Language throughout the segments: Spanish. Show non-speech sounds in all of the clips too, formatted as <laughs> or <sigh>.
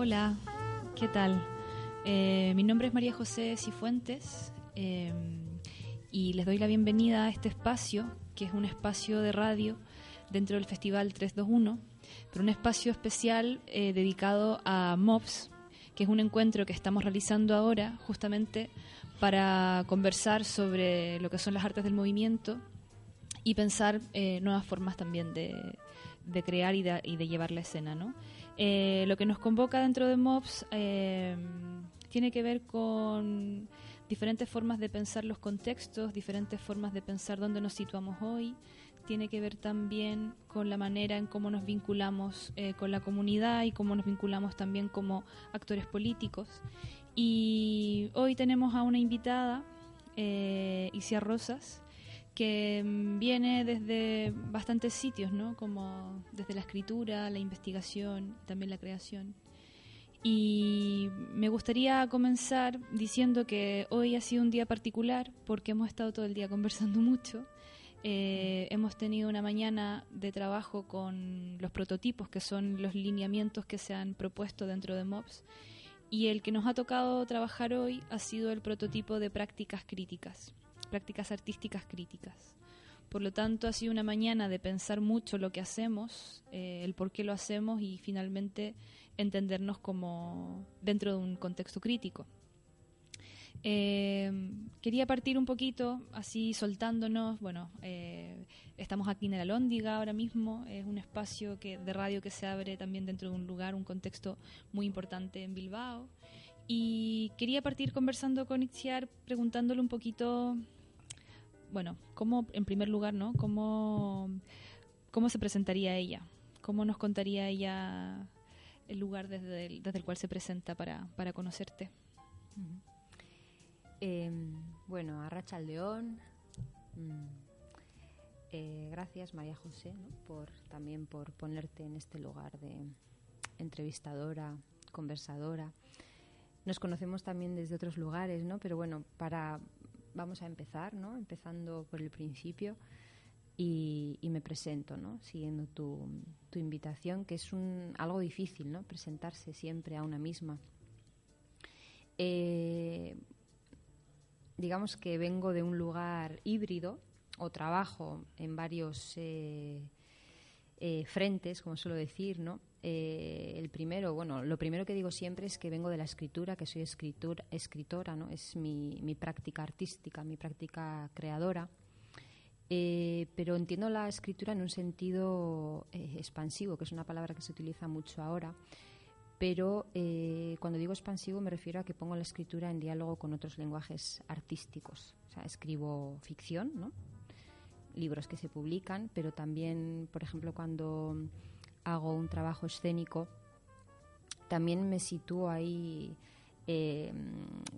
Hola, ¿qué tal? Eh, mi nombre es María José Cifuentes eh, y les doy la bienvenida a este espacio, que es un espacio de radio dentro del Festival 321, pero un espacio especial eh, dedicado a MOBS, que es un encuentro que estamos realizando ahora justamente para conversar sobre lo que son las artes del movimiento y pensar eh, nuevas formas también de, crear y y de, llevar la escena. ¿no? Eh, lo que nos convoca dentro de MOBS eh, tiene que ver con diferentes formas de pensar los contextos, diferentes formas de pensar dónde nos situamos hoy, tiene que ver también con la manera en cómo nos vinculamos eh, con la comunidad y cómo nos vinculamos también como actores políticos. Y hoy tenemos a una invitada, eh, Isia Rosas, que viene desde bastantes sitios, ¿no? Como desde la escritura, la investigación, también la creación. Y me gustaría comenzar diciendo que hoy ha sido un día particular porque hemos estado todo el día <laughs> conversando mucho eh, hemos tenido una mañana de trabajo con los prototipos, que son los lineamientos que se han propuesto dentro de MOBS. Y el que nos ha tocado trabajar hoy ha sido el prototipo de prácticas críticas, prácticas artísticas críticas. Por lo tanto, ha sido una mañana de pensar mucho lo que hacemos, eh, el por qué lo hacemos y finalmente entendernos como dentro de un contexto crítico. Eh, quería partir un poquito así soltándonos. Bueno, eh, estamos aquí en el Alóndiga ahora mismo. Es un espacio de radio que se abre también dentro de un lugar, un contexto muy importante en Bilbao. Y quería partir conversando con Itziar, preguntándole un poquito, bueno, cómo, en primer lugar, ¿no? ¿Cómo, cómo se presentaría ella? ¿Cómo nos contaría ella el lugar desde el, desde el cual se presenta para, para conocerte? Eh, bueno, a Racha León. Mm, eh, gracias María José ¿no? por también por ponerte en este lugar de entrevistadora, conversadora. Nos conocemos también desde otros lugares, ¿no? Pero bueno, para vamos a empezar, ¿no? Empezando por el principio y, me presento, ¿no? Siguiendo tu, tu invitación, que es algo difícil, ¿no? Presentarse siempre a una misma. Eh, digamos que vengo de un lugar híbrido o trabajo en varios eh, eh, frentes, como suelo decir, ¿no? Eh, el primero, bueno, lo primero que digo siempre es que vengo de la escritura, que soy escritor, escritora, ¿no? Es mi, mi práctica artística, mi práctica creadora. pero entiendo la escritura en un sentido expansivo, que es una palabra que se utiliza mucho ahora pero eh, cuando digo expansivo me refiero a que pongo la escritura en diálogo con otros lenguajes artísticos. O sea, escribo ficción, ¿no? libros que se publican, pero también, por ejemplo, cuando hago un trabajo escénico, también me sitúo ahí eh,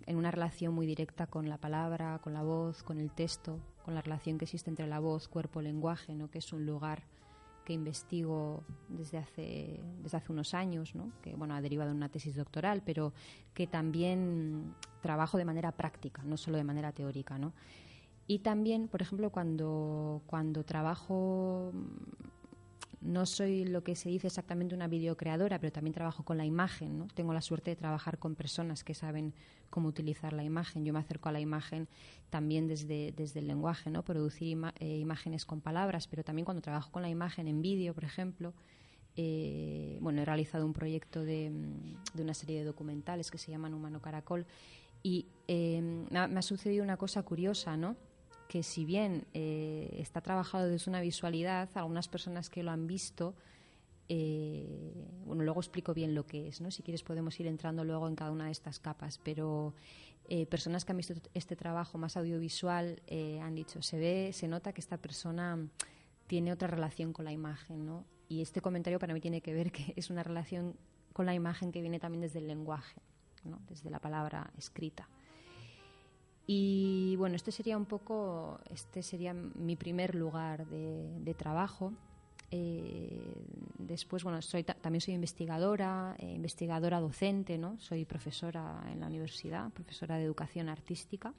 en una relación muy directa con la palabra, con la voz, con el texto, con la relación que existe entre la voz, cuerpo, lenguaje, ¿no? que es un lugar que investigo desde hace, desde hace unos años, ¿no? que bueno, ha derivado en una tesis doctoral, pero que también trabajo de manera práctica, no solo de manera teórica. ¿no? Y también, por ejemplo, cuando, cuando trabajo no soy lo que se dice exactamente una videocreadora, pero también trabajo con la imagen. ¿no? Tengo la suerte de trabajar con personas que saben cómo utilizar la imagen. Yo me acerco a la imagen también desde, desde el lenguaje, ¿no? producir eh, imágenes con palabras, pero también cuando trabajo con la imagen en vídeo, por ejemplo. Eh, bueno, he realizado un proyecto de, de, una serie de documentales que se llaman Humano Caracol y eh, me ha sucedido una cosa curiosa, ¿no? Que si bien eh, está trabajado desde una visualidad, algunas personas que lo han visto, eh, bueno, luego explico bien lo que es, ¿no? Si quieres podemos ir entrando luego en cada una de estas capas, pero eh, personas que han visto este trabajo más audiovisual eh, han dicho, se ve, se nota que esta persona tiene otra relación con la imagen, ¿no? y este comentario para mí tiene que ver que es una relación con la imagen que viene también desde el lenguaje, ¿no? desde la palabra escrita. Y bueno, este sería un poco, este sería mi primer lugar de, trabajo. Eh, después, bueno, también soy investigadora, eh, investigadora docente, ¿no? Soy profesora en la universidad, profesora de educación artística.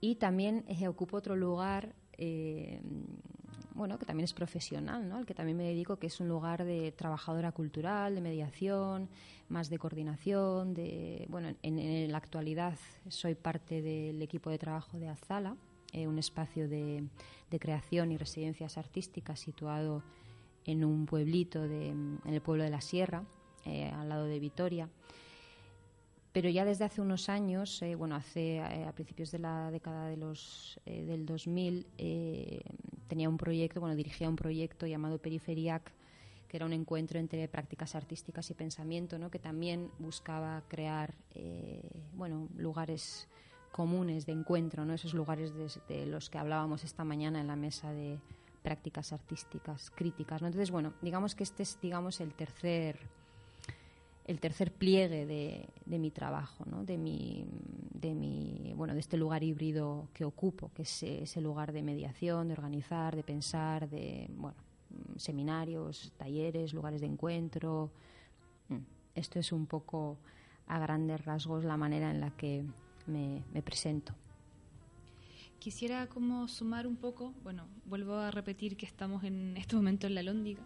Y también eh, ocupo otro lugar bueno, que también es profesional, ¿no? al que también me dedico, que es un lugar de trabajadora cultural, de mediación, más de coordinación. De, bueno, en, la actualidad soy parte del equipo de trabajo de Azala, eh, un espacio de, creación y residencias artísticas situado en un pueblito de, en el pueblo de la Sierra, eh, al lado de Vitoria pero ya desde hace unos años, eh, bueno, hace a principios de la década de los eh, del 2000 tenía un proyecto, bueno, dirigía un proyecto llamado Periferiac, que era un encuentro entre prácticas artísticas y pensamiento, ¿no? que también buscaba crear, bueno, lugares comunes de encuentro, ¿no? Esos lugares de, los que hablábamos esta mañana en la mesa de prácticas artísticas críticas, ¿no? Entonces, bueno, digamos que este es, digamos, el tercer el tercer pliegue de, mi trabajo, ¿no? de, mi, de, mi, bueno, de este lugar híbrido que ocupo, que es ese lugar de mediación, de organizar, de pensar, de bueno, seminarios, talleres, lugares de encuentro. Mm. Esto es un poco a grandes rasgos la manera en la que me, presento. Quisiera como sumar un poco, bueno, vuelvo a repetir que estamos en este momento en la Lóndiga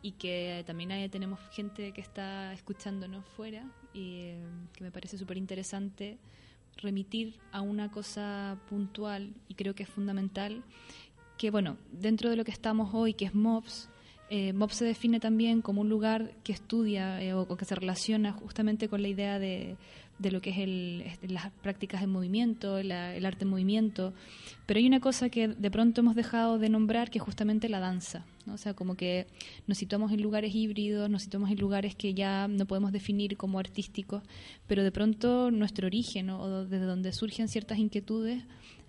y que también tenemos gente que está escuchándonos fuera y eh, que me parece súper interesante remitir a una cosa puntual y creo que es fundamental que bueno dentro de lo que estamos hoy que es MOPS eh, MOPS se define también como un lugar que estudia eh, o, que se relaciona justamente con la idea de, de lo que es el, las prácticas de movimiento, el arte en movimiento, pero hay una cosa que de pronto hemos dejado de nombrar que es justamente la danza, ¿no? o sea, como que nos situamos en lugares híbridos, nos situamos en lugares que ya no podemos definir como artísticos, pero de pronto nuestro origen o desde donde surgen ciertas inquietudes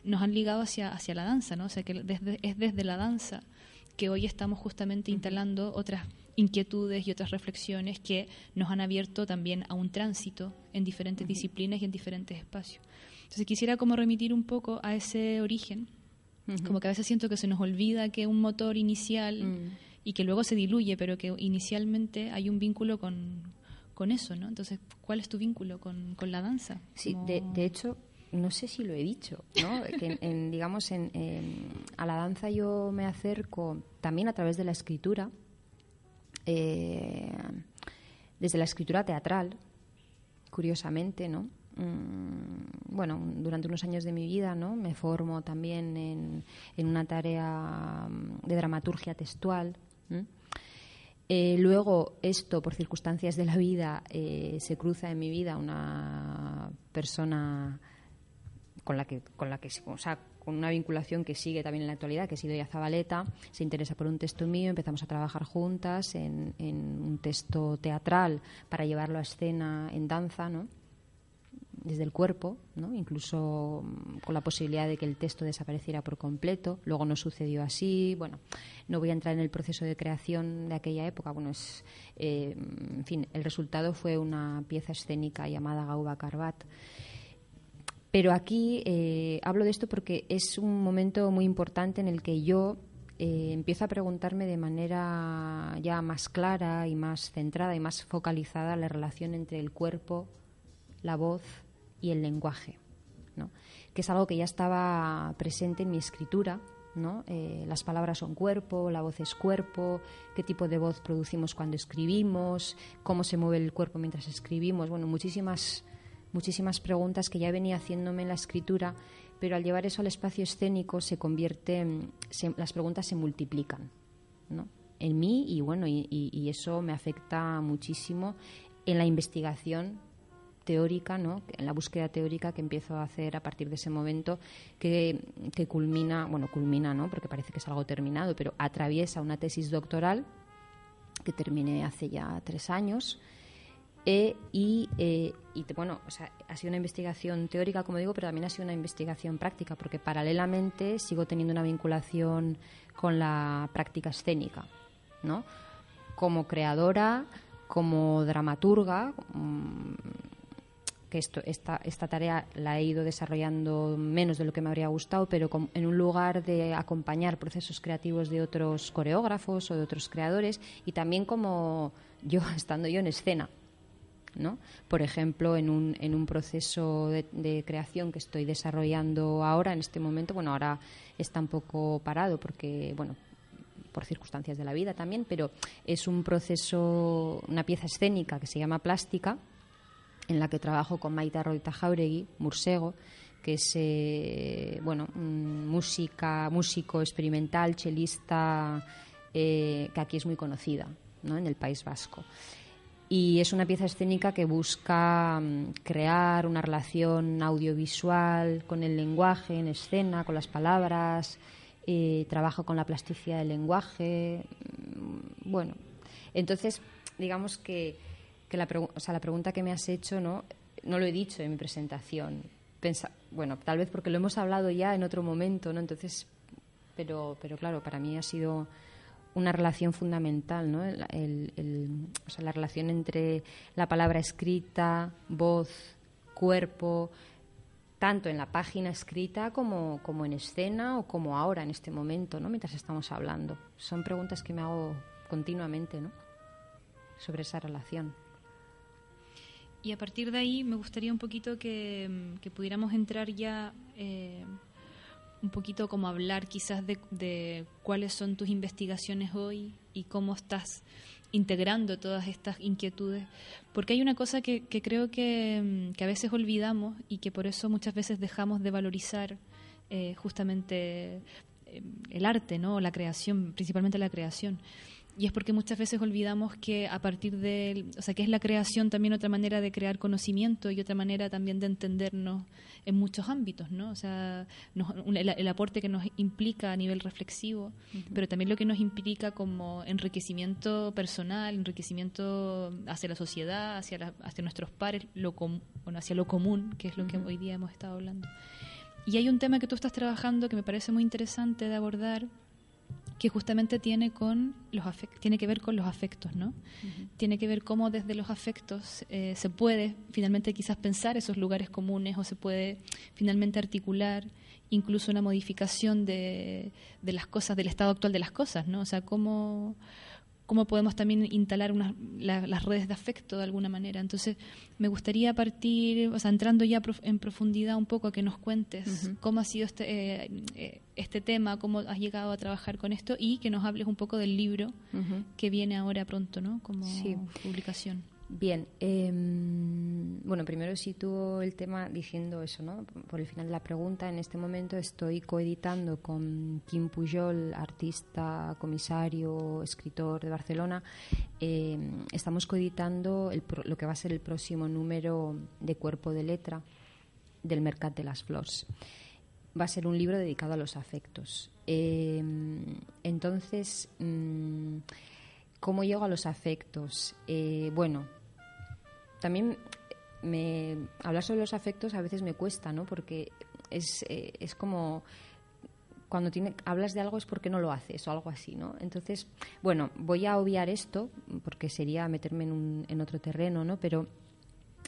nos han ligado hacia, hacia la danza, ¿no? o sea, que desde, es desde la danza que hoy estamos justamente instalando otras inquietudes y otras reflexiones que nos han abierto también a un tránsito en diferentes disciplinas y en diferentes espacios. Entonces quisiera como remitir un poco a ese origen, como que a veces siento que se nos olvida que un motor inicial mm. y que luego se diluye, pero que inicialmente hay un vínculo con, con eso, ¿no? Entonces, ¿cuál es tu vínculo con, con la danza? Sí, de, de, hecho, no sé si lo he dicho, ¿no? <laughs> que en, digamos, en, a la danza yo me acerco también a través de la escritura, eh, desde la escritura teatral, curiosamente, ¿no? Mm, bueno, durante unos años de mi vida, ¿no? Me formo también en, en una tarea de dramaturgia textual. Eh, luego, esto, por circunstancias de la vida, eh, se cruza en mi vida una persona con la que, con la que o sea, con una vinculación que sigue también en la actualidad, que ha sido ya Zabaleta, se interesa por un texto mío, empezamos a trabajar juntas en, un texto teatral para llevarlo a escena en danza, ¿no? desde el cuerpo, ¿no? incluso mm, con la posibilidad de que el texto desapareciera por completo. Luego no sucedió así. Bueno, no voy a entrar en el proceso de creación de aquella época. Bueno, es, eh, en fin, el resultado fue una pieza escénica llamada Gauba Carbat. Pero aquí eh, hablo de esto porque es un momento muy importante en el que yo eh, empiezo a preguntarme de manera ya más clara y más centrada y más focalizada la relación entre el cuerpo, la voz y el lenguaje, ¿no? que es algo que ya estaba presente en mi escritura. ¿no? Eh, las palabras son cuerpo, la voz es cuerpo, qué tipo de voz producimos cuando escribimos, cómo se mueve el cuerpo mientras escribimos. Bueno, muchísimas muchísimas preguntas que ya venía haciéndome en la escritura, pero al llevar eso al espacio escénico se convierte, las preguntas se multiplican, ¿no? En mí y bueno, y, eso me afecta muchísimo en la investigación teórica, ¿no? en la búsqueda teórica que empiezo a hacer a partir de ese momento, que, que culmina, bueno, culmina, ¿no? porque parece que es algo terminado, pero atraviesa una tesis doctoral que terminé hace ya tres años, y, eh, y, bueno, o sea, ha sido una investigación teórica, como digo, pero también ha sido una investigación práctica, porque paralelamente sigo teniendo una vinculación con la práctica escénica. ¿no? Como creadora, como dramaturga, mm, que esto, esta, esta tarea la he ido desarrollando menos de lo que me habría gustado, pero en un lugar de acompañar procesos creativos de otros coreógrafos o de otros creadores y también como yo, <laughs> estando yo en escena. Por ejemplo, en un, en un proceso de, de, creación que estoy desarrollando ahora, en este momento, bueno, ahora está un poco parado porque, bueno, por circunstancias de la vida también, pero es un proceso, una pieza escénica que se llama Plástica, en la que trabajo con Maita Roita Jauregui, Mursego, que es eh, bueno, música, músico experimental, chelista, eh, que aquí es muy conocida ¿no? en el País Vasco. Y es una pieza escénica que busca mm, crear una relación audiovisual con el lenguaje en escena, con las palabras, eh, trabajo con la plasticidad del lenguaje. Mm, bueno, entonces, digamos que que la, o sea, la pregunta que me has hecho no, no lo he dicho en mi presentación. bueno, tal vez porque lo hemos hablado ya en otro momento, ¿no? Entonces, pero, pero claro, para mí ha sido una relación fundamental, ¿no? O sea, la relación entre la palabra escrita, voz, cuerpo, tanto en la página escrita como, como en escena o como ahora, en este momento, ¿no? mientras estamos hablando. Son preguntas que me hago continuamente ¿no? sobre esa relación. Y a partir de ahí me gustaría un poquito que, mm, pudiéramos entrar ya eh, un poquito como hablar quizás de, cuáles son tus investigaciones hoy y cómo estás integrando todas estas inquietudes, porque hay una cosa que, creo que, mm, que, a veces olvidamos y que por eso muchas veces dejamos de valorizar eh, justamente eh, el arte, ¿no? la creación, principalmente la creación y es porque muchas veces olvidamos que a partir de, o sea, que es la creación también otra manera de crear conocimiento y otra manera también de entendernos en muchos ámbitos, ¿no? O sea, el, aporte que nos implica a nivel reflexivo, pero también lo que nos implica como enriquecimiento personal, enriquecimiento hacia la sociedad, hacia, hacia nuestros pares, lo bueno, hacia lo común, que es lo que hoy día hemos estado hablando. Y hay un tema que tú estás trabajando que me parece muy interesante de abordar, que justamente tiene con los tiene que ver con los afectos, ¿no? Tiene que ver cómo desde los afectos eh, se puede finalmente quizás pensar esos lugares comunes o se puede finalmente articular incluso una modificación de, de las cosas, del estado actual de las cosas, ¿no? O sea, cómo cómo podemos también instalar las redes de afecto de alguna manera. Entonces, me gustaría partir, o sea, entrando ya en profundidad un poco a que nos cuentes cómo ha sido este, eh, eh, este tema, cómo has llegado a trabajar con esto y que nos hables un poco del libro que viene ahora pronto, ¿no? Como publicación. Bien, em, bueno, primero sitúo el tema diciendo eso, ¿no? Por el final de la pregunta, en este momento estoy coeditando con Kim Pujol, artista, comisario, escritor de Barcelona. Em, estamos coeditando lo que va a ser el próximo número de Cuerpo de Letra del Mercat de las Flores. Va a ser un libro dedicado a los afectos. Em, entonces, mm, ¿cómo llego a los afectos? Eh, bueno, también me, hablar sobre los afectos a veces me cuesta, ¿no? Porque es, eh, es como cuando tiene, hablas de algo es porque no lo haces o algo así, ¿no? Entonces, bueno, voy a obviar esto porque sería meterme en, un, en otro terreno, ¿no? Pero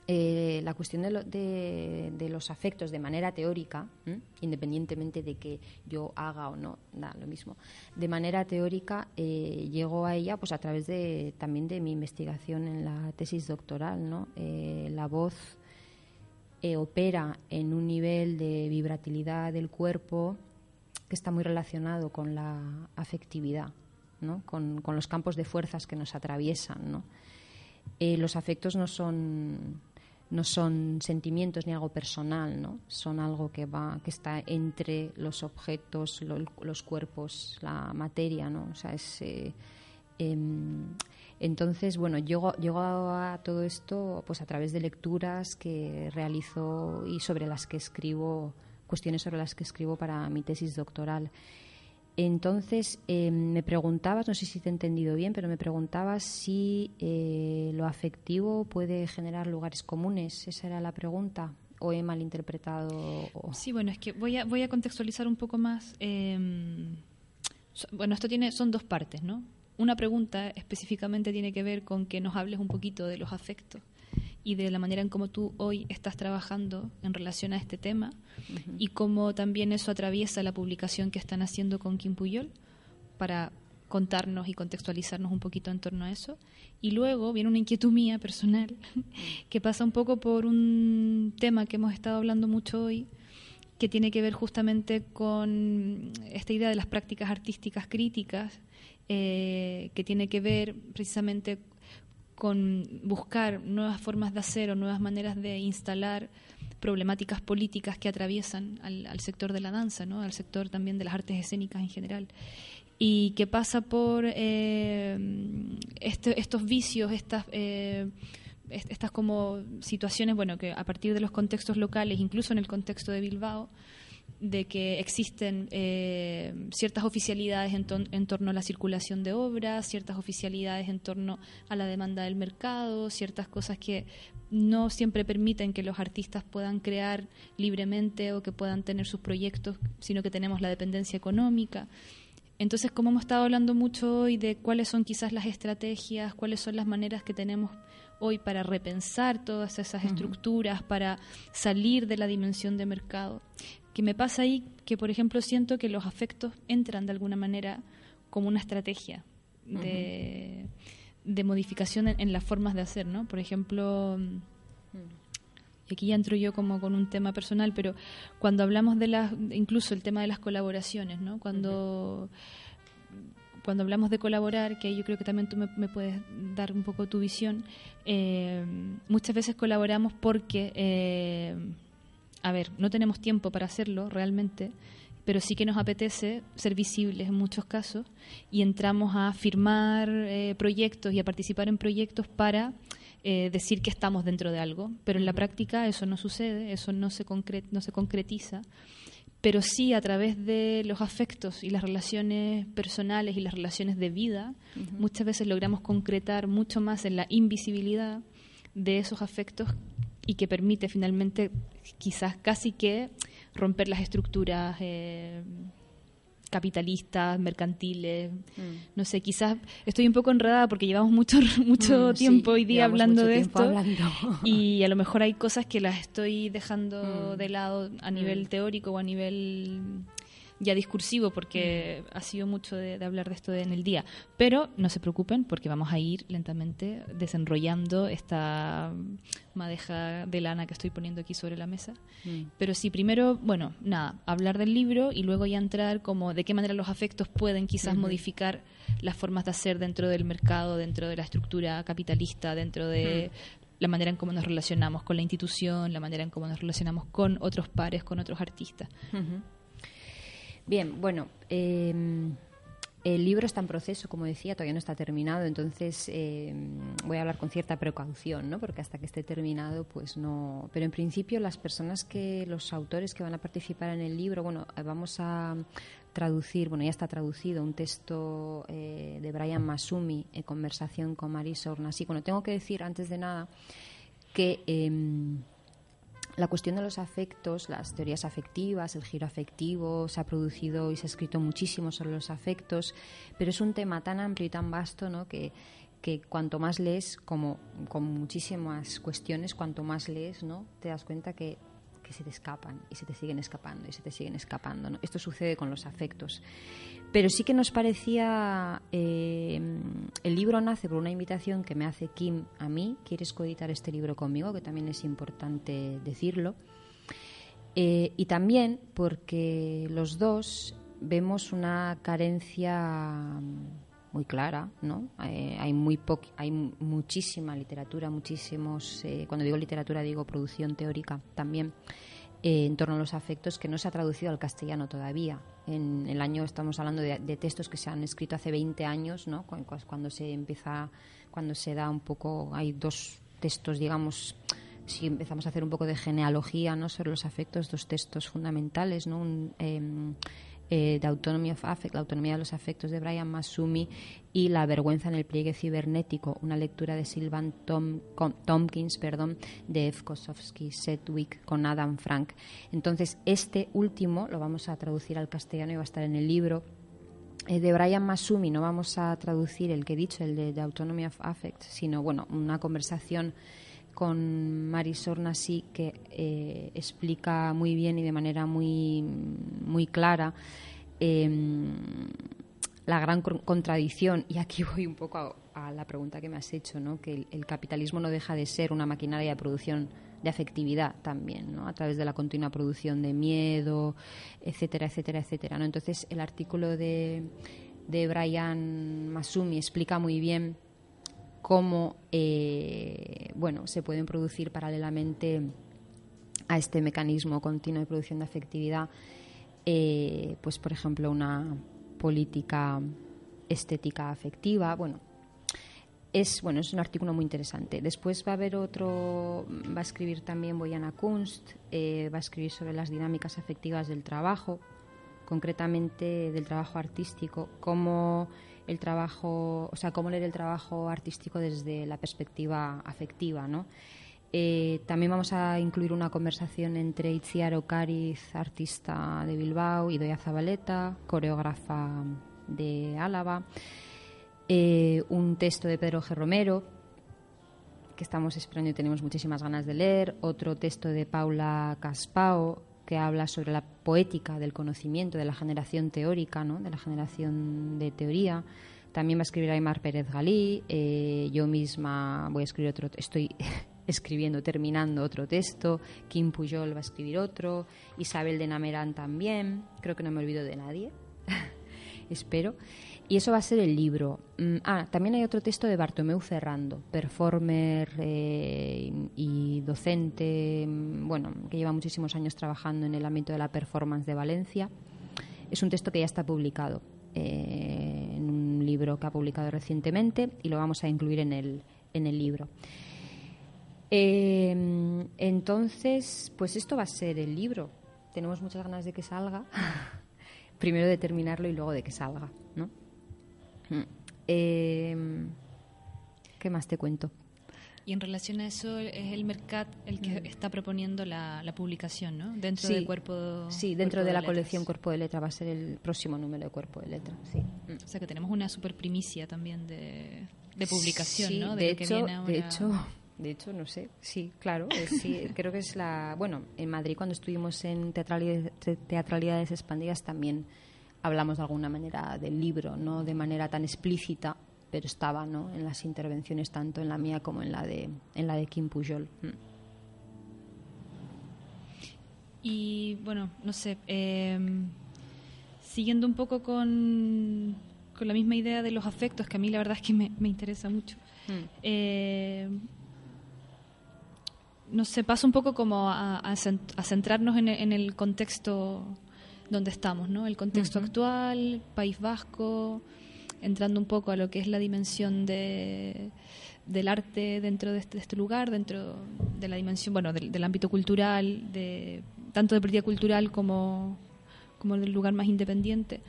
eh, la cuestión de, de, los afectos de manera teórica, independientemente de que yo haga o no, da lo mismo, de manera teórica eh, llego a ella pues a través de también de mi investigación en la tesis doctoral, ¿no? Eh, la voz opera en un nivel de vibratilidad del cuerpo que está muy relacionado con la afectividad, ¿no? con, con los campos de fuerzas que nos atraviesan, ¿no? los afectos no son no son sentimientos ni algo personal, ¿no? Son algo que va, que está entre los objetos, los cuerpos, la materia, ¿no? O sea, es eh, em, entonces, bueno, llego, llego a todo esto pues a través de lecturas que realizo y sobre las que escribo, cuestiones sobre las que escribo para mi tesis doctoral. Entonces, eh, me preguntabas, no sé si te he entendido bien, pero me preguntabas si eh, lo afectivo puede generar lugares comunes. Esa era la pregunta. ¿O he malinterpretado? Sí, bueno, es que voy a, voy a contextualizar un poco más. Em, bueno, esto tiene, son dos partes, ¿no? una pregunta específicamente tiene que ver con que nos hables un poquito de los afectos y de la manera en cómo tú hoy estás trabajando en relación a este tema y cómo también eso atraviesa la publicación que están haciendo con Kim Puyol para contarnos y contextualizarnos un poquito en torno a eso. Y luego viene una inquietud mía personal <laughs> que pasa un poco por un tema que hemos estado hablando mucho hoy, que tiene que ver justamente con esta idea de las prácticas artísticas críticas, eh, que tiene que ver precisamente con buscar nuevas formas de hacer o nuevas maneras de instalar problemáticas políticas que atraviesan al, sector de la danza, ¿no? al sector también de las artes escénicas en general. Y que pasa por eh, este, estos vicios, estas, eh, estas como situaciones, bueno, que a partir de los contextos locales, incluso en el contexto de Bilbao, de que existen eh, ciertas oficialidades en, en, torno a la circulación de obras, ciertas oficialidades en torno a la demanda del mercado, ciertas cosas que no siempre permiten que los artistas puedan crear libremente o que puedan tener sus proyectos, sino que tenemos la dependencia económica. Entonces, como hemos estado hablando mucho hoy de cuáles son quizás las estrategias, cuáles son las maneras que tenemos hoy para repensar todas esas estructuras, para salir de la dimensión de mercado, que me pasa ahí que, por ejemplo, siento que los afectos entran de alguna manera como una estrategia de, modificación en, las formas de hacer, ¿no? Por ejemplo, y aquí ya entro yo como con un tema personal, pero cuando hablamos de las, incluso el tema de las colaboraciones, ¿no? Cuando... cuando hablamos de colaborar, que yo creo que también tú me, puedes dar un poco tu visión, eh, muchas veces colaboramos porque eh, a ver, no tenemos tiempo para hacerlo realmente, pero sí que nos apetece ser visibles en muchos casos y entramos a firmar eh, proyectos y a participar en proyectos para eh, decir que estamos dentro de algo, pero en la práctica eso no sucede, eso no se, no se concretiza, pero sí a través de los afectos y las relaciones personales y las relaciones de vida, muchas veces logramos concretar mucho más en la invisibilidad de esos afectos y que permite finalmente quizás casi que romper las estructuras eh, capitalistas, mercantiles, mm. no sé, quizás estoy un poco enredada porque llevamos mucho <laughs> mucho mm, tiempo hoy día hablando de esto <laughs> y a lo mejor hay cosas que las estoy dejando mm. de lado a nivel teórico o a nivel ya discursivo porque mm. ha sido mucho de, hablar de esto en el día. Pero no se preocupen porque vamos a ir lentamente desenrollando esta madeja de lana que estoy poniendo aquí sobre la mesa. Mm. Pero sí, primero, bueno, nada, hablar del libro y luego ya entrar como de qué manera los afectos pueden quizás modificar las formas de hacer dentro del mercado, dentro de la estructura capitalista, dentro de la manera en cómo nos relacionamos con la institución, la manera en cómo nos relacionamos con otros pares, con otros artistas. Bien, bueno, em, el libro está en proceso, como decía, todavía no está terminado, entonces em, voy a hablar con cierta precaución, ¿no? Porque hasta que esté terminado, pues no. Pero en principio, las personas que, los autores que van a participar en el libro, bueno, vamos a traducir, bueno, ya está traducido un texto eh, de Brian Masumi en conversación con Marisa Ornasi. Bueno, tengo que decir antes de nada que em, la cuestión de los afectos, las teorías afectivas, el giro afectivo, se ha producido y se ha escrito muchísimo sobre los afectos, pero es un tema tan amplio y tan vasto ¿no? que, que cuanto más lees, como con muchísimas cuestiones, cuanto más lees, ¿no? te das cuenta que, que se te escapan y se te siguen escapando y se te siguen escapando. ¿no? Esto sucede con los afectos. Pero sí que nos parecía, eh, el libro nace por una invitación que me hace Kim a mí, ¿quieres coeditar este libro conmigo? Que también es importante decirlo. Eh, y también porque los dos vemos una carencia muy clara, ¿no? Eh, hay muy hay muchísima literatura, muchísimos, cuando digo literatura digo producción teórica también eh, en torno a los afectos que no se ha traducido al castellano todavía. En el año estamos hablando de, textos que se han escrito hace 20 años, ¿no? Cuando, se empieza, cuando se da un poco, hay dos textos, digamos, si empezamos a hacer un poco de genealogía, ¿no? Sobre los afectos, dos textos fundamentales, ¿no? Em, eh, The Autonomy of Affect, la autonomía de los afectos de Brian Masumi y La vergüenza en el pliegue cibernético, una lectura de Sylvan Tom, Tompkins perdón, de F. Kosowski Sedgwick con Adam Frank. Entonces, este último lo vamos a traducir al castellano y va a estar en el libro eh, de Brian Masumi, no vamos a traducir el que he dicho, el de The Autonomy of Affect, sino bueno, una conversación con Marisol Nasi que eh, explica muy bien y de manera muy, muy clara em, la gran contradicción, y aquí <laughs> voy un poco a, la pregunta que me has hecho, ¿no? que el, capitalismo no deja de ser una maquinaria de producción de afectividad también, ¿no? a través de la continua producción de miedo, etcétera, etcétera, etcétera. ¿no? Entonces, el artículo de, de Brian Masumi explica muy bien cómo eh, bueno, se pueden producir paralelamente a este mecanismo continuo de producción de afectividad, eh, pues por ejemplo, una política estética afectiva. Bueno, es bueno es un artículo muy interesante. Después va a haber otro, va a escribir también Boyana Kunst, eh, va a escribir sobre las dinámicas afectivas del trabajo, concretamente del trabajo artístico, cómo el trabajo, o sea, cómo leer el trabajo artístico desde la perspectiva afectiva, ¿no? Eh, también vamos a incluir una conversación entre Itziar Ocariz, artista de Bilbao, y Doya Zabaleta, coreógrafa de Álava. Eh, un texto de Pedro G. Romero, que estamos esperando y tenemos muchísimas ganas de leer. Otro texto de Paula Caspao, que habla sobre la poética del conocimiento, de la generación teórica, ¿no? de la generación de teoría. También va a escribir Aymar Pérez Galí. Eh, yo misma voy a escribir otro. Estoy <laughs> escribiendo, terminando otro texto, Kim Pujol va a escribir otro, Isabel de Namerán también, creo que no me olvido de nadie, <laughs> espero. Y eso va a ser el libro. Mm, ah, también hay otro texto de Bartomeu Ferrando, performer eh, y docente, mm, bueno, que lleva muchísimos años trabajando en el ámbito de la performance de Valencia. Es un texto que ya está publicado eh, en un libro que ha publicado recientemente y lo vamos a incluir en el, en el libro. Eh, entonces, pues esto va a ser el libro. Tenemos muchas ganas de que salga. <laughs> Primero de terminarlo y luego de que salga, ¿no? Mm. Eh, ¿Qué más te cuento? Y en relación a eso, es el Mercat el que mm. está proponiendo la, publicación, ¿no? Dentro del cuerpo. Sí, dentro de, la colección Cuerpo de Letra va a ser el próximo número de Cuerpo de Letra. Sí. O sea que tenemos una super primicia también de, publicación, ¿no? De, hecho, de hecho, de hecho, no sé, sí, claro, sí, <laughs> creo que es la... Bueno, en Madrid cuando estuvimos en teatralidades, teatralidades expandidas también hablamos de alguna manera del libro, no de manera tan explícita, pero estaba ¿no? en las intervenciones tanto en la mía como en la de, en la de Kim Pujol. Mm. Y bueno, no sé, em, siguiendo un poco con, con, la misma idea de los afectos, que a mí la verdad es que me, me interesa mucho. Mm. Eh, no sé, pasa un poco como a, centrarnos en, el contexto donde estamos, ¿no? El contexto actual, País Vasco, entrando un poco a lo que es la dimensión de, del arte dentro de este, este lugar, dentro de la dimensión, bueno, del, ámbito cultural, de tanto de política cultural como, como del lugar más independiente.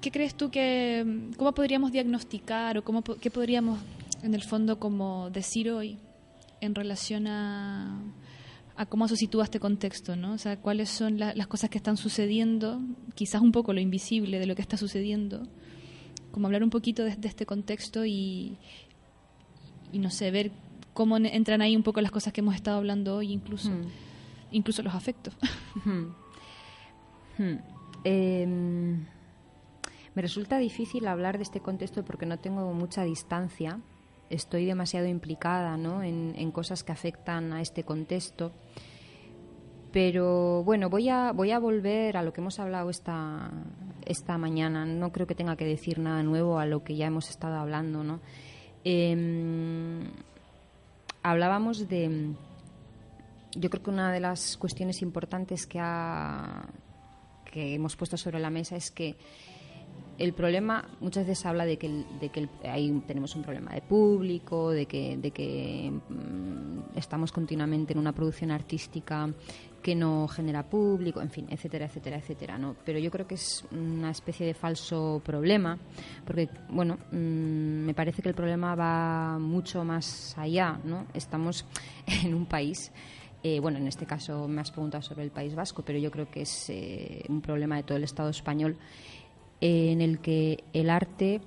¿Qué crees tú que, cómo podríamos diagnosticar o cómo, qué podríamos, en el fondo, como decir hoy en relación a, a cómo se sitúa este contexto, ¿no? O sea, cuáles son las cosas que están sucediendo, quizás un poco lo invisible de lo que está sucediendo, como hablar un poquito de, este contexto y, y, no sé, ver cómo entran ahí un poco las cosas que hemos estado hablando hoy, incluso, hmm. incluso los afectos. <laughs> Hmm. Hmm. Em, me resulta difícil hablar de este contexto porque no tengo mucha distancia estoy demasiado implicada ¿no? en, cosas que afectan a este contexto. Pero bueno, voy a, voy a volver a lo que hemos hablado esta, esta mañana. No creo que tenga que decir nada nuevo a lo que ya hemos estado hablando. ¿no? Em, hablábamos de. Yo creo que una de las cuestiones importantes que, ha, que hemos puesto sobre la mesa es que el problema muchas veces habla de que, de que ahí tenemos un problema de público, de que, de que mm, estamos continuamente en una producción artística que no genera público, en fin, etcétera, etcétera, etcétera, ¿no? Pero yo creo que es una especie de falso problema, porque, bueno, mm, me parece que el problema va mucho más allá, ¿no? Estamos <laughs> en un país eh, bueno, en este caso me has preguntado sobre el País Vasco, pero yo creo que es eh, un problema de todo el Estado español en el que el arte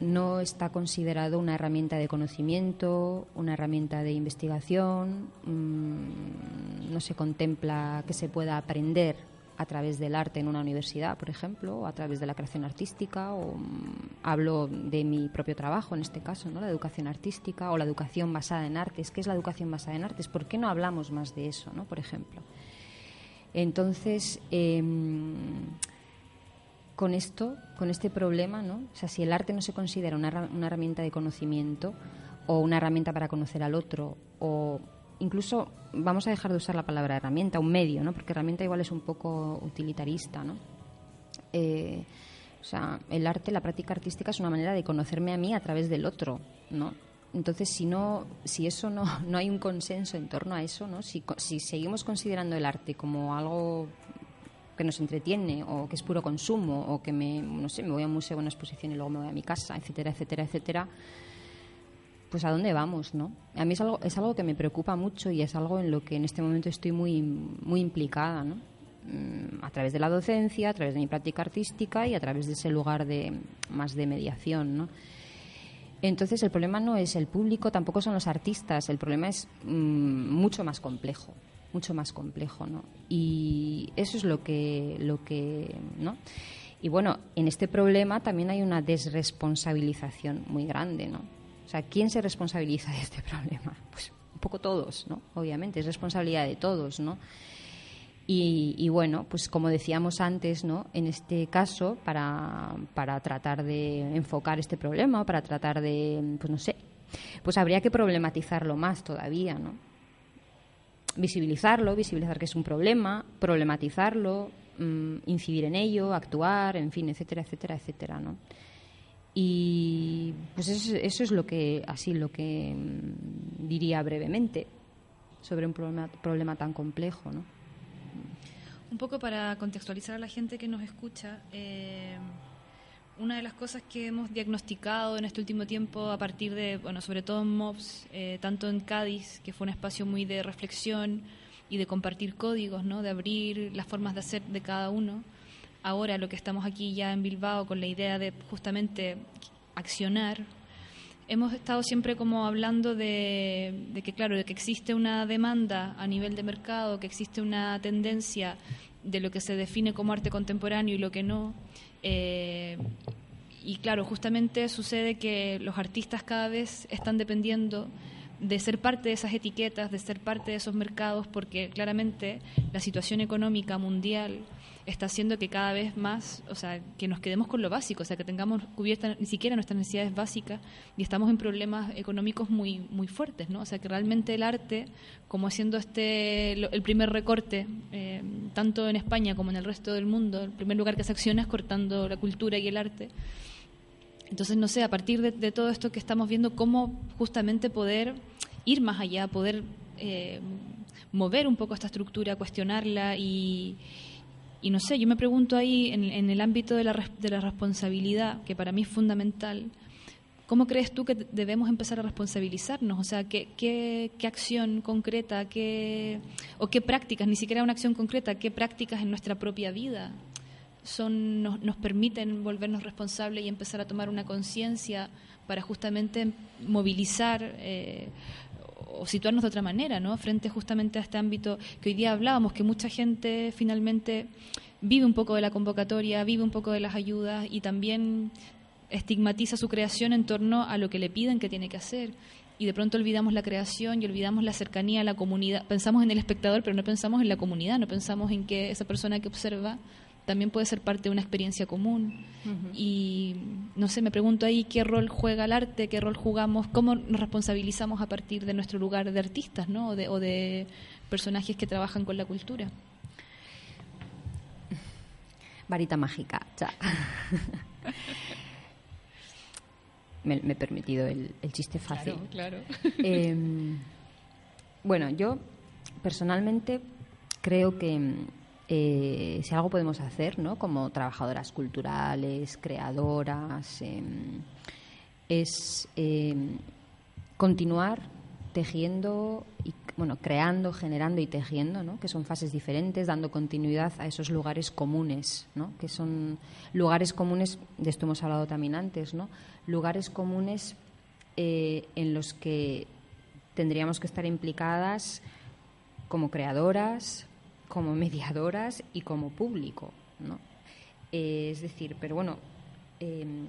no está considerado una herramienta de conocimiento, una herramienta de investigación, mm, no se contempla que se pueda aprender a través del arte en una universidad, por ejemplo, o a través de la creación artística, o mm, hablo de mi propio trabajo en este caso, ¿no? la educación artística o la educación basada en artes. ¿Qué es la educación basada en artes? ¿Por qué no hablamos más de eso, ¿no? por ejemplo? Entonces, em, con esto, con este problema, ¿no? O sea, si el arte no se considera una, una herramienta de conocimiento o una herramienta para conocer al otro o incluso vamos a dejar de usar la palabra herramienta, un medio, ¿no? Porque herramienta igual es un poco utilitarista, ¿no? Eh, o sea, el arte, la práctica artística es una manera de conocerme a mí a través del otro, ¿no? Entonces, si no, si eso no, <laughs> no hay un consenso en torno a eso, ¿no? Si, si seguimos considerando el arte como algo que nos entretiene o que es puro consumo o que me, no sé, me voy a un museo, a una exposición y luego me voy a mi casa, etcétera, etcétera, etcétera, pues a dónde vamos, ¿no? A mí es algo, es algo que me preocupa mucho y es algo en lo que en este momento estoy muy, muy implicada, ¿no? Mm, a través de la docencia, a través de mi práctica artística y a través de ese lugar de más de mediación, ¿no? Entonces el problema no es el público, tampoco son los artistas, el problema es mm, mucho más complejo, mucho más complejo, ¿no? Y eso es lo que, lo que, ¿no? Y bueno, en este problema también hay una desresponsabilización muy grande, ¿no? O sea, ¿quién se responsabiliza de este <laughs> problema? Pues un poco todos, ¿no? Obviamente, es responsabilidad de todos, ¿no? Y, bueno, pues como decíamos antes, ¿no? En este caso, para, para tratar de enfocar este problema, para tratar de, pues no sé, pues habría que problematizarlo más todavía, ¿no? Visibilizarlo, visibilizar que es un problema, problematizarlo, mm, incidir en ello, actuar, en fin, etcétera, etcétera, etcétera, ¿no? Y pues eso, eso, es lo que, así, lo que mm, diría brevemente sobre un problema, problema tan complejo, ¿no? Un poco para contextualizar a la gente que nos escucha, eh, una de las cosas que hemos diagnosticado en este último tiempo a partir de, bueno, sobre todo en MOBS, eh, tanto en Cádiz, que fue un espacio muy de reflexión y de compartir códigos, ¿no? de abrir las formas de hacer de cada uno, ahora lo que estamos aquí ya en Bilbao con la idea de justamente accionar, hemos estado siempre como hablando de, que, claro, de que existe una demanda a nivel de mercado, que existe una tendencia de lo que se define como arte contemporáneo y lo que no. Eh, y claro, justamente sucede que los artistas cada vez están dependiendo de ser parte de esas etiquetas, de ser parte de esos mercados, porque claramente la situación económica mundial está haciendo que cada vez más, o sea, que nos quedemos con lo básico, o sea, que tengamos cubiertas ni siquiera nuestras necesidades básicas y estamos en problemas económicos muy muy fuertes, ¿no? O sea, que realmente el arte, como haciendo este el primer recorte, eh, tanto en España como en el resto del mundo, el primer lugar que se acciona es cortando la cultura y el arte. Entonces, no sé, a partir de, todo esto que estamos viendo, cómo justamente poder ir más allá, poder eh, mover un poco esta estructura, cuestionarla y, y no sé, yo me pregunto ahí en, el ámbito de la, de la, responsabilidad, que para mí es fundamental, ¿cómo crees tú que debemos empezar a responsabilizarnos? O sea, ¿qué, qué, qué acción concreta, qué, o qué prácticas, ni siquiera una acción concreta, qué prácticas en nuestra propia vida son, nos, nos permiten volvernos responsables y empezar a tomar una conciencia para justamente movilizar eh, o situarnos de otra manera, ¿no? Frente justamente a este ámbito que hoy día hablábamos, que mucha gente finalmente vive un poco de la convocatoria, vive un poco de las ayudas y también estigmatiza su creación en torno a lo que le piden que tiene que hacer. Y de pronto olvidamos la creación y olvidamos la cercanía a la comunidad. Pensamos en el espectador, pero no pensamos en la comunidad, no pensamos en que esa persona que observa también puede ser parte de una experiencia común. Y no sé, me pregunto ahí qué rol juega el arte, qué rol jugamos, cómo nos responsabilizamos a partir de nuestro lugar de artistas ¿no? o, de, o de personajes que trabajan con la cultura. Varita mágica, ya. <laughs> me, he permitido el, chiste fácil. Claro, <laughs> em, bueno, yo personalmente creo que eh, si algo podemos hacer, ¿no? Como trabajadoras culturales, creadoras, em, es em, continuar tejiendo y bueno, creando, generando y tejiendo, ¿no? que son fases diferentes, dando continuidad a esos lugares comunes, ¿no? que son lugares comunes, de esto hemos hablado también antes, ¿no? lugares comunes eh, en los que tendríamos que estar implicadas como creadoras, como mediadoras y como público. ¿no? Eh, es decir, pero bueno, em,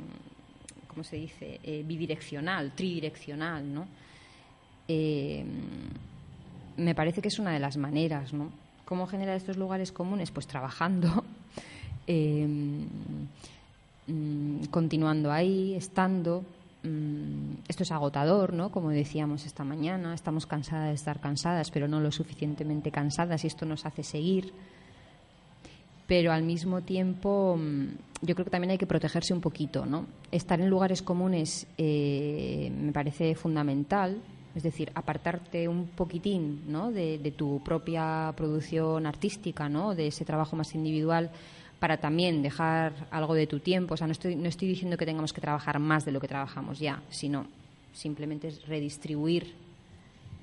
¿cómo se dice? Eh, bidireccional, tridireccional, ¿no? Em, me parece que es una de las maneras, ¿no? ¿Cómo generar estos lugares comunes? Pues trabajando, <laughs> em, mm, continuando ahí, estando. Mm, esto es agotador, ¿no? Como decíamos esta mañana, estamos cansadas de estar cansadas, pero no lo suficientemente cansadas y esto nos hace seguir. Pero al mismo tiempo, mm, yo creo que también hay que protegerse un poquito, ¿no? Estar en lugares comunes eh, me parece fundamental, es decir, apartarte un poquitín ¿no? de, tu propia producción artística, ¿no? de ese trabajo más individual, para también dejar algo de tu tiempo. O sea, no estoy, no estoy diciendo que tengamos que trabajar más de lo que trabajamos ya, sino simplemente es redistribuir.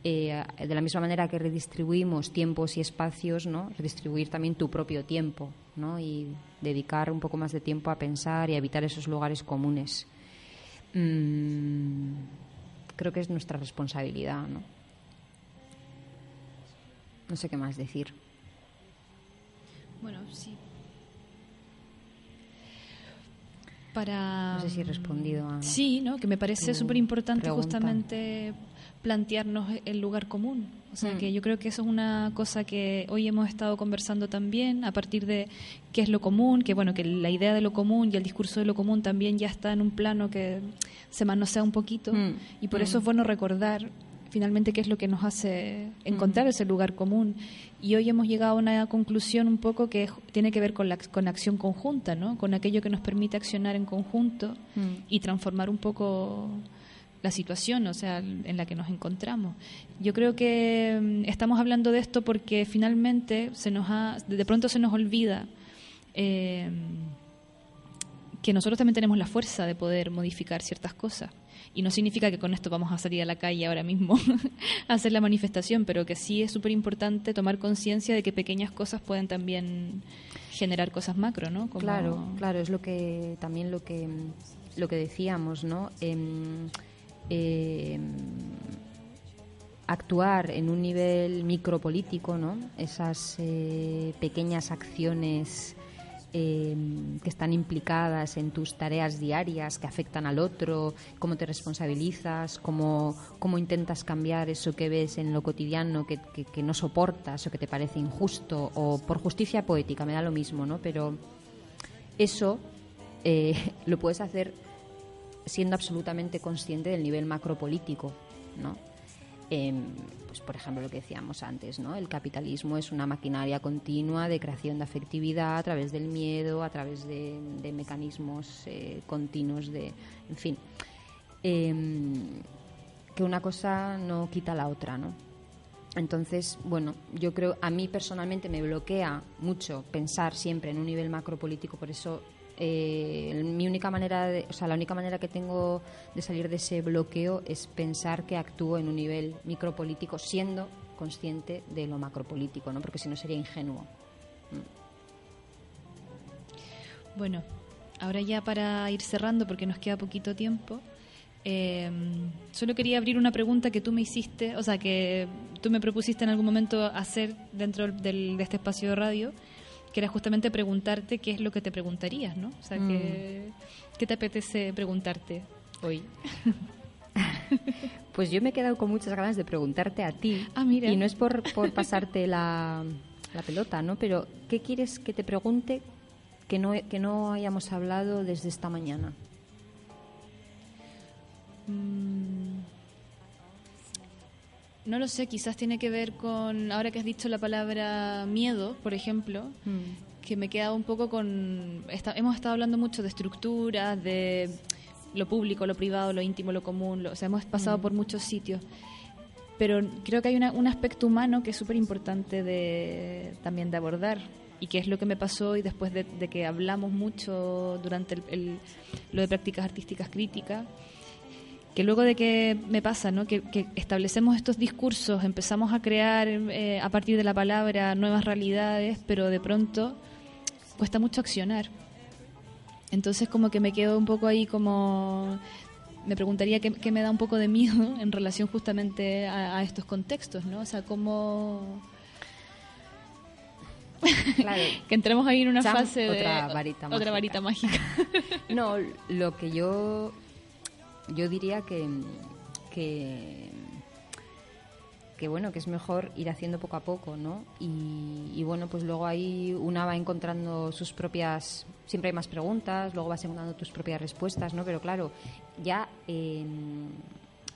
Eh, de la misma manera que redistribuimos tiempos y espacios, ¿no? redistribuir también tu propio tiempo ¿no? y dedicar un poco más de tiempo a pensar y a evitar esos lugares comunes. Mm, creo que es nuestra responsabilidad, ¿no? No sé qué más decir. Bueno, sí. Para... No sé si he respondido a... Sí, ¿no? Que me parece súper importante justamente plantearnos el lugar común. O sea, que mm. yo creo que eso es una cosa que hoy hemos estado conversando también a partir de qué es lo común, que bueno, que la idea de lo común y el discurso de lo común también ya está en un plano que se manosea un poquito mm. y por eso es mm. bueno recordar finalmente qué es lo que nos hace encontrar ese lugar común. Y hoy hemos llegado a una conclusión un poco que tiene que ver con la con acción conjunta, ¿no? Con aquello que nos permite accionar en conjunto y transformar un poco la situación, o sea, en la que nos encontramos. Yo creo que mm, estamos hablando de esto porque finalmente se nos ha, de pronto se nos olvida eh, que nosotros también tenemos la fuerza de poder modificar ciertas cosas. Y no significa que con esto vamos a salir a la calle ahora mismo <laughs> a hacer la manifestación, pero que sí es súper importante tomar conciencia de que pequeñas cosas pueden también generar cosas macro, ¿no? Claro, claro, es lo que también lo que lo que decíamos, ¿no? Em, eh, actuar en un nivel micropolítico, ¿no? esas eh, pequeñas acciones eh, que están implicadas en tus tareas diarias, que afectan al otro, cómo te responsabilizas, cómo, cómo intentas cambiar eso que ves en lo cotidiano que, que, no soportas o que te parece injusto, o por justicia poética, me da lo mismo, ¿no? Pero eso <laughs> lo puedes hacer siendo absolutamente consciente del nivel macropolítico, ¿no? Pues por ejemplo lo que decíamos antes, ¿no? El capitalismo es una maquinaria continua de creación de afectividad a través del miedo, a través de, mecanismos eh, continuos de, en fin, em, que una cosa no quita la otra, ¿no? Entonces, bueno, yo creo, a mí personalmente me bloquea mucho pensar siempre en un nivel macropolítico, por eso eh, mi única manera, de, o sea, la única manera que tengo de salir de ese bloqueo es pensar que actúo en un nivel micropolítico siendo consciente de lo macropolítico, ¿no? Porque si no sería ingenuo. Mm. Bueno, ahora ya para ir cerrando, porque nos queda poquito tiempo, eh, solo quería abrir una pregunta que tú me hiciste, o sea, que tú me propusiste en algún momento hacer dentro de este espacio de radio, que era justamente preguntarte qué es lo que te preguntarías, ¿no? O sea, mm. ¿qué, te apetece preguntarte hoy? <laughs> Pues yo me he quedado con muchas ganas de preguntarte a ti. Ah, mira. Y no es por, por pasarte la, la, pelota, ¿no? Pero ¿qué quieres que te pregunte que no, que no hayamos hablado desde esta mañana? Mm. No lo sé, quizás tiene que ver con, ahora que has dicho la palabra miedo, por ejemplo, mm. que me he quedado un poco con... hemos estado hablando mucho de estructuras, de lo público, lo privado, lo íntimo, lo común, o sea, hemos pasado mm. por muchos sitios. Pero creo que hay un aspecto humano que es súper importante de, también de abordar y que es lo que me pasó y después de, que hablamos mucho durante el, lo de prácticas artísticas críticas que luego de que me pasa, ¿no? que, establecemos estos discursos, empezamos a crear eh, a partir de la palabra nuevas realidades, pero de pronto cuesta mucho accionar. Entonces como que me quedo un poco ahí como... Me preguntaría qué, me da un poco de miedo <laughs> en relación justamente a, estos contextos, ¿no? O sea, cómo... <laughs> que entremos ahí en una fase de otra varita otra varita mágica. <laughs> no, lo que yo yo diría que, que bueno, que es mejor ir haciendo poco a poco, ¿no? Y, bueno, pues luego ahí una va encontrando sus propias, siempre hay más preguntas, luego vas encontrando tus propias respuestas, ¿no? Pero claro, ya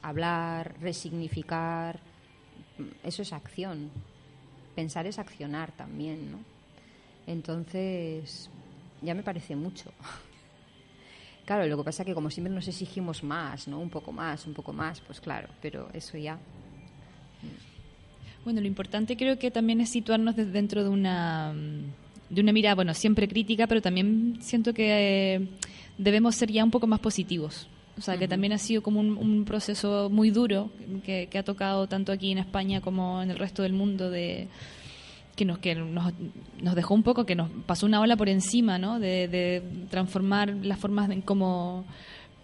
hablar, resignificar, eso es acción. Pensar es accionar también, ¿no? Entonces, ya me parece mucho. <laughs> Claro, lo que pasa es que como siempre nos exigimos más, ¿no? Un poco más, un poco más, pues claro, pero eso ya. Bueno, lo importante creo que también es situarnos dentro de una de una mirada, bueno, siempre crítica, pero también siento que eh, debemos ser ya un poco más positivos. O sea, que también ha sido como un, proceso muy duro que, ha tocado tanto aquí en España como en el resto del mundo de, que nos que nos, nos, dejó un poco que nos pasó una ola por encima no de, transformar las formas en cómo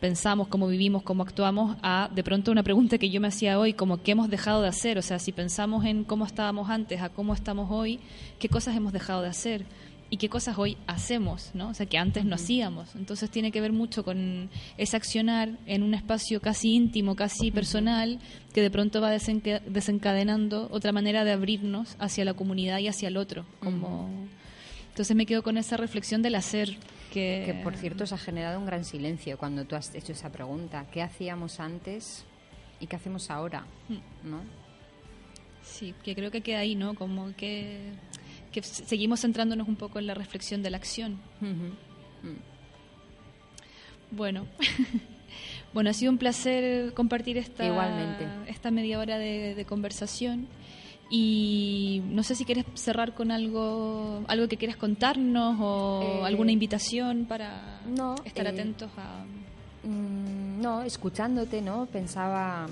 pensamos cómo vivimos cómo actuamos a de pronto una pregunta que yo me hacía hoy como qué hemos dejado de hacer o sea si pensamos en cómo estábamos antes a cómo estamos hoy qué cosas hemos dejado de hacer y qué cosas hoy hacemos, ¿no? O sea, que antes no hacíamos. Entonces tiene que ver mucho con ese accionar en un espacio casi íntimo, casi personal, que de pronto va desencadenando otra manera de abrirnos hacia la comunidad y hacia el otro. Como... Entonces me quedo con esa reflexión del hacer. Que... que por cierto se ha generado un gran silencio cuando tú has hecho esa pregunta. ¿Qué hacíamos antes y qué hacemos ahora? Mm. ¿No? Sí, que creo que queda ahí, ¿no? Como que que seguimos centrándonos un poco en la reflexión de la acción. Mm. Bueno, <laughs> bueno, ha sido un placer compartir esta, esta media hora de, conversación. Y no sé si quieres cerrar con algo, algo que quieras contarnos o eh, alguna invitación para estar eh, atentos a. Mm, no, escuchándote, ¿no? Pensaba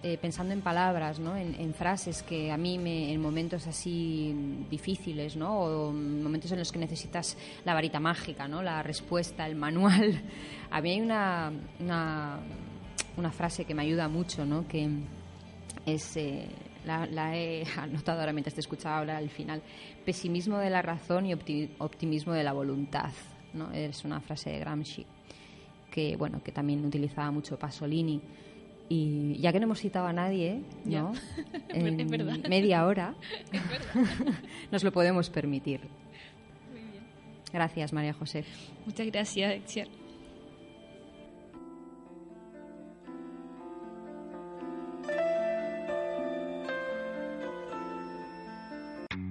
eh, pensando en palabras, ¿no? En, frases que a mí me, en momentos así difíciles, ¿no? o momentos en los que necesitas la varita mágica, ¿no? la respuesta, el manual. <laughs> A mí hay una, una, frase que me ayuda mucho, ¿no? que es, eh, la, he <laughs> anotado ahora mientras te escuchaba hablar al final, pesimismo de la razón y optimismo de la voluntad. ¿no? Es una frase de Gramsci que, bueno, que también utilizaba mucho Pasolini. Y ya que no hemos citado a nadie, ¿no? <laughs> en media hora, <laughs> <laughs> nos lo podemos permitir. Gracias, María José. Muchas gracias,